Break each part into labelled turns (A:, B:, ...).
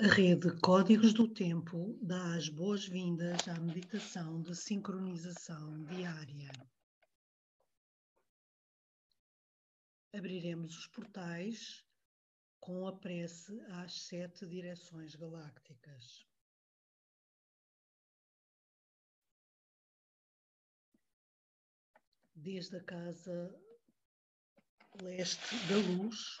A: A rede Códigos do Tempo dá as boas-vindas à meditação de sincronização diária. Abriremos os portais com a prece às sete direções galácticas. Desde a casa leste da luz,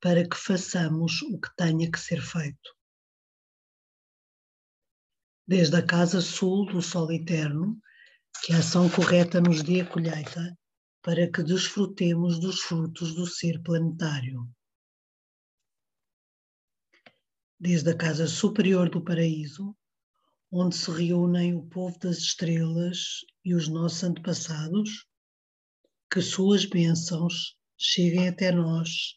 A: para que façamos o que tenha que ser feito. Desde a casa sul do sol eterno, que a ação correta nos dê a colheita para que desfrutemos dos frutos do ser planetário. Desde a casa superior do paraíso, onde se reúnem o povo das estrelas e os nossos antepassados, que suas bênçãos cheguem até nós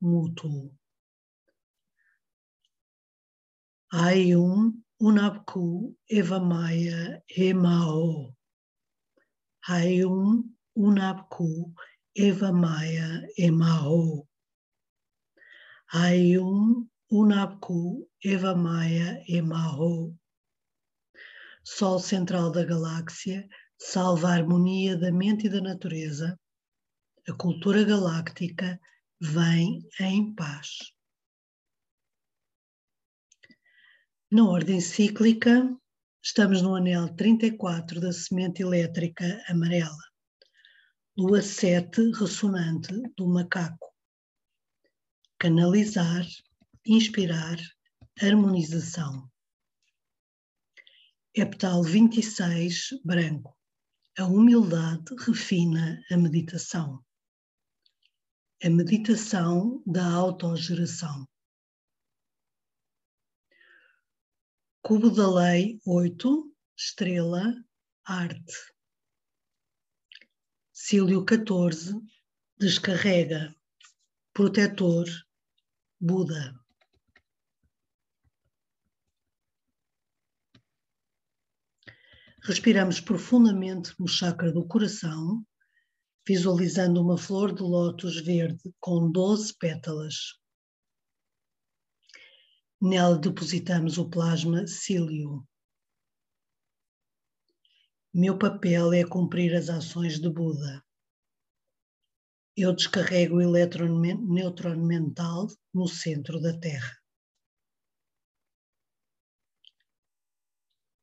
A: mútuo. Ayum Unapku Evamaya Emao. Ayum Unapku Evamaya Emao. Ayum Unapku Evamaya Emao. Sol central da galáxia salva a harmonia da mente e da natureza, a cultura galáctica vem em paz. Na ordem cíclica, estamos no anel 34 da semente elétrica amarela, lua 7 ressonante do macaco. Canalizar, inspirar, harmonização. Epital 26, branco. A humildade refina a meditação a meditação da autogeração. Cubo da Lei 8, estrela, arte. Cílio 14, descarrega, protetor, Buda. Respiramos profundamente no chakra do coração visualizando uma flor de lótus verde com 12 pétalas. Nela depositamos o plasma cílio. Meu papel é cumprir as ações de Buda. Eu descarrego o elétron mental no centro da Terra.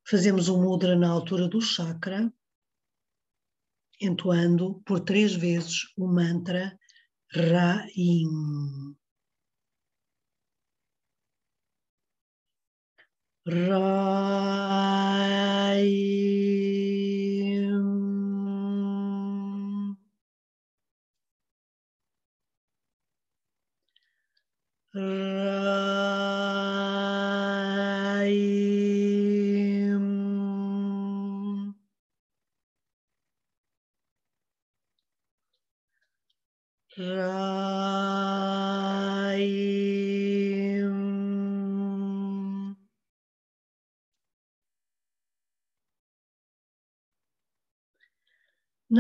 A: Fazemos um mudra na altura do chakra entoando por três vezes o mantra Ra-im. Ra-im. Raim. Na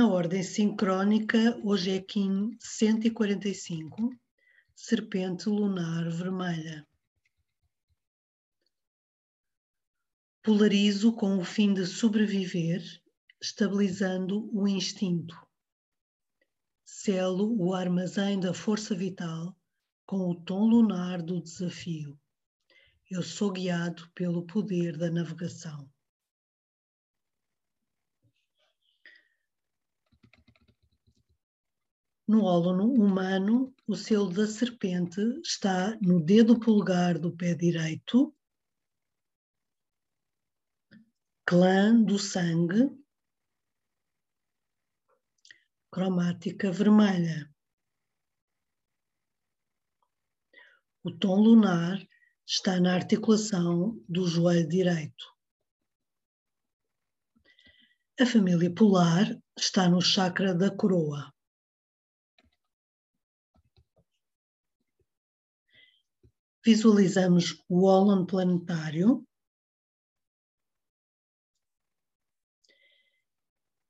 A: ordem sincrónica, hoje é Kim 145, Serpente Lunar Vermelha. Polarizo com o fim de sobreviver, estabilizando o instinto Selo o armazém da força vital com o tom lunar do desafio. Eu sou guiado pelo poder da navegação. No ólon humano, o selo da serpente está no dedo polegar do pé direito, clã do sangue, cromática vermelha. O tom lunar está na articulação do joelho direito. A família polar está no chakra da coroa. Visualizamos o ólon planetário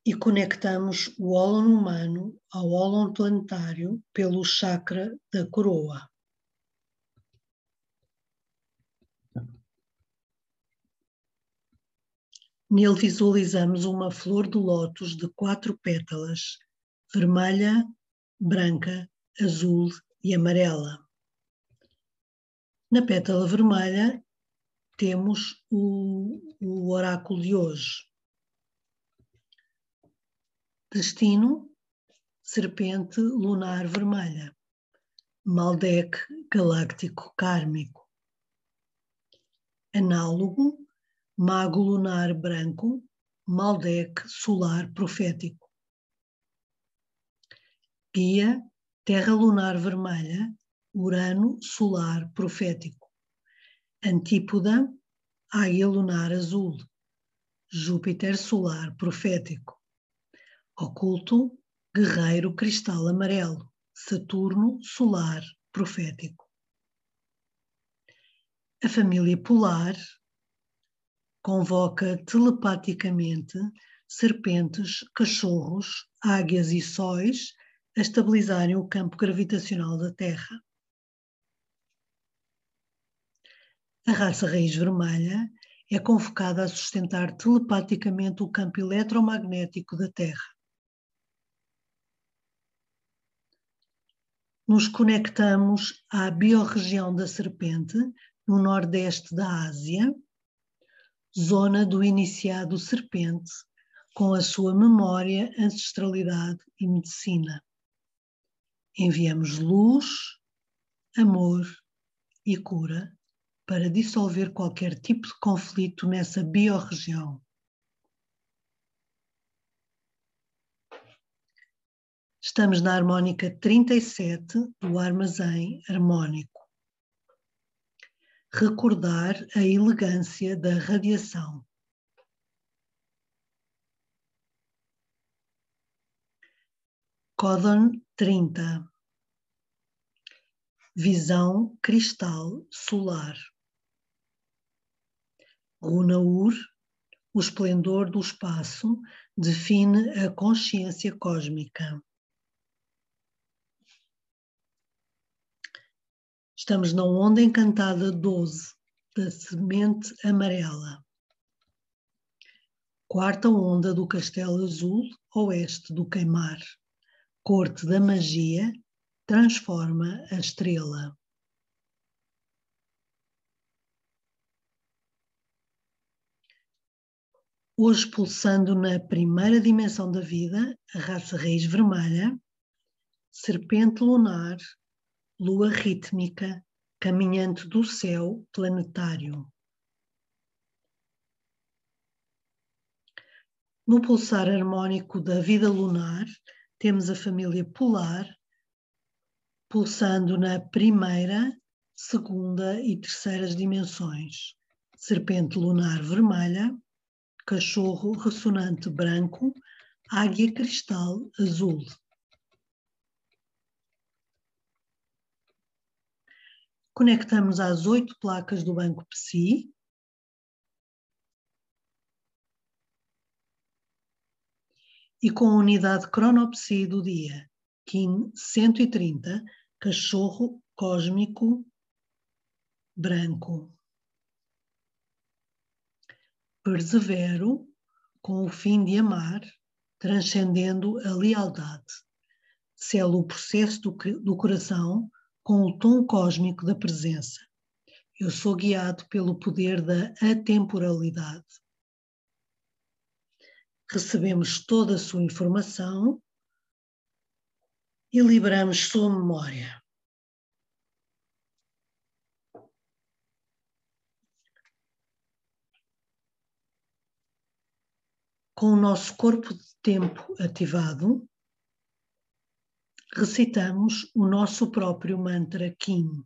A: e conectamos o ólon humano ao ólon planetário pelo chakra da coroa. Nele visualizamos uma flor de lótus de quatro pétalas, vermelha, branca, azul e amarela. Na pétala vermelha temos o, o oráculo de hoje. Destino, serpente lunar vermelha. Maldek galáctico kármico. Análogo, mago lunar branco, Maldek solar profético. Guia, terra lunar vermelha, Urano solar profético. Antípoda, águia lunar azul, Júpiter solar profético. Oculto, guerreiro cristal amarelo, Saturno solar profético. A família polar convoca telepaticamente serpentes, cachorros, águias e sóis a estabilizarem o campo gravitacional da Terra. A raça raiz vermelha é convocada a sustentar telepaticamente o campo eletromagnético da Terra. Nos conectamos à biorregião da serpente, no nordeste da Ásia, zona do iniciado serpente, com a sua memória, ancestralidade e medicina. Enviamos luz, amor e cura para dissolver qualquer tipo de conflito nessa biorregião. Estamos na harmónica 37 do armazém harmónico. Recordar a elegância da radiação. Códon 30 Visão cristal solar. Runaur, o esplendor do espaço, define a consciência cósmica. Estamos na onda encantada 12 da semente amarela. Quarta onda do castelo azul, oeste do queimar. Corte da magia, transforma a estrela. Hoje, pulsando na primeira dimensão da vida, a raça raiz vermelha, serpente lunar, lua rítmica, caminhante do céu planetário. No pulsar harmónico da vida lunar, temos a família polar, pulsando na primeira, segunda e terceiras dimensões. Serpente lunar vermelha, cachorro ressonante branco, águia cristal azul. Conectamos às oito placas do banco PSI. E com a unidade cronopsi do dia, KIN 130, cachorro cósmico branco. Persevero com o fim de amar, transcendendo a lealdade. Selo o processo do, do coração com o tom cósmico da presença. eu sou guiado pelo poder da atemporalidade. Recebemos toda a sua informação e liberamos sua memória. Com o nosso corpo de tempo ativado, recitamos o nosso próprio mantra Kim.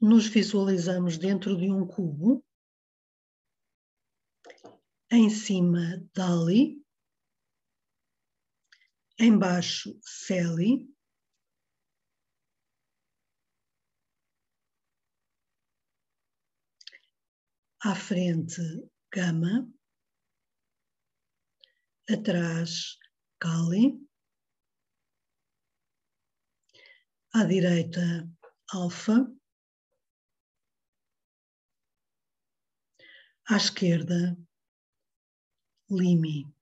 A: Nos visualizamos dentro de um cubo, em cima Dali, embaixo Celi, à frente Gama, atrás Kali, à direita Alfa, À esquerda, Lime.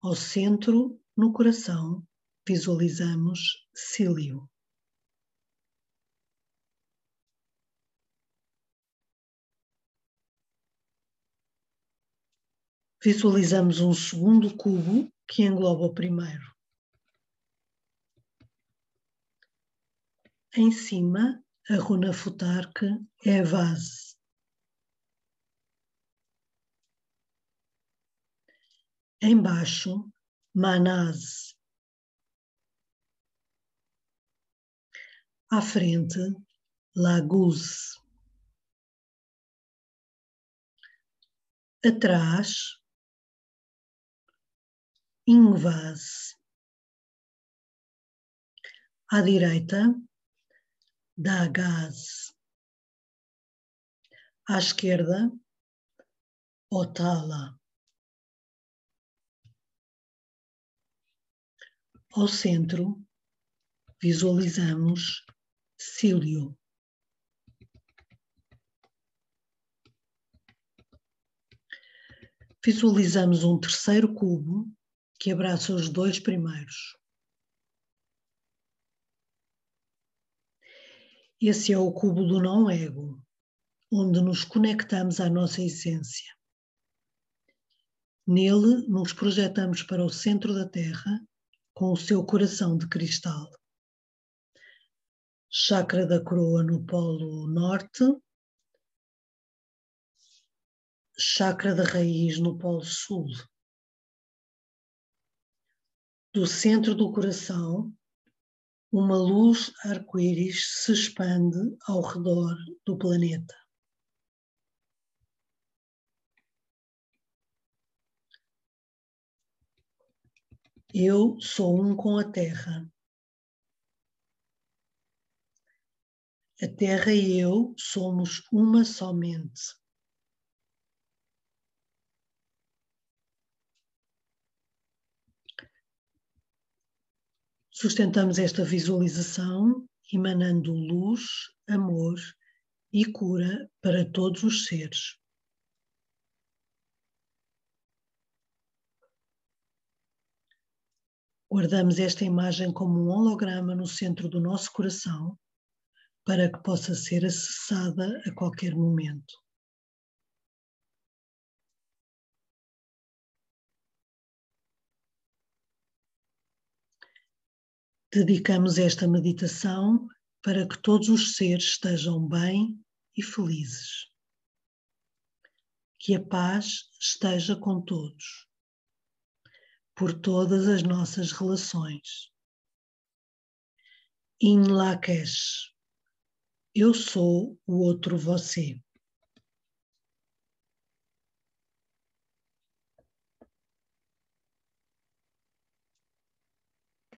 A: Ao centro, no coração, visualizamos Cílio. Visualizamos um segundo cubo que engloba o primeiro. Em cima, a runa Futarque é a vase. Embaixo, Manaz. À frente, Laguz. Atrás, Ingvaz. À direita, Dagaz. À esquerda, Otala. Ao centro, visualizamos Cílio. Visualizamos um terceiro cubo que abraça os dois primeiros. Esse é o cubo do não-ego, onde nos conectamos à nossa essência. Nele, nos projetamos para o centro da Terra com o seu coração de cristal. Chakra da coroa no polo norte, chakra da raiz no polo sul. Do centro do coração, uma luz arco-íris se expande ao redor do planeta. Eu sou um com a terra. A terra e eu somos uma somente. Sustentamos esta visualização emanando luz, amor e cura para todos os seres. Guardamos esta imagem como um holograma no centro do nosso coração para que possa ser acessada a qualquer momento. Dedicamos esta meditação para que todos os seres estejam bem e felizes. Que a paz esteja com todos por todas as nossas relações. In Lakesh, Eu sou o outro você.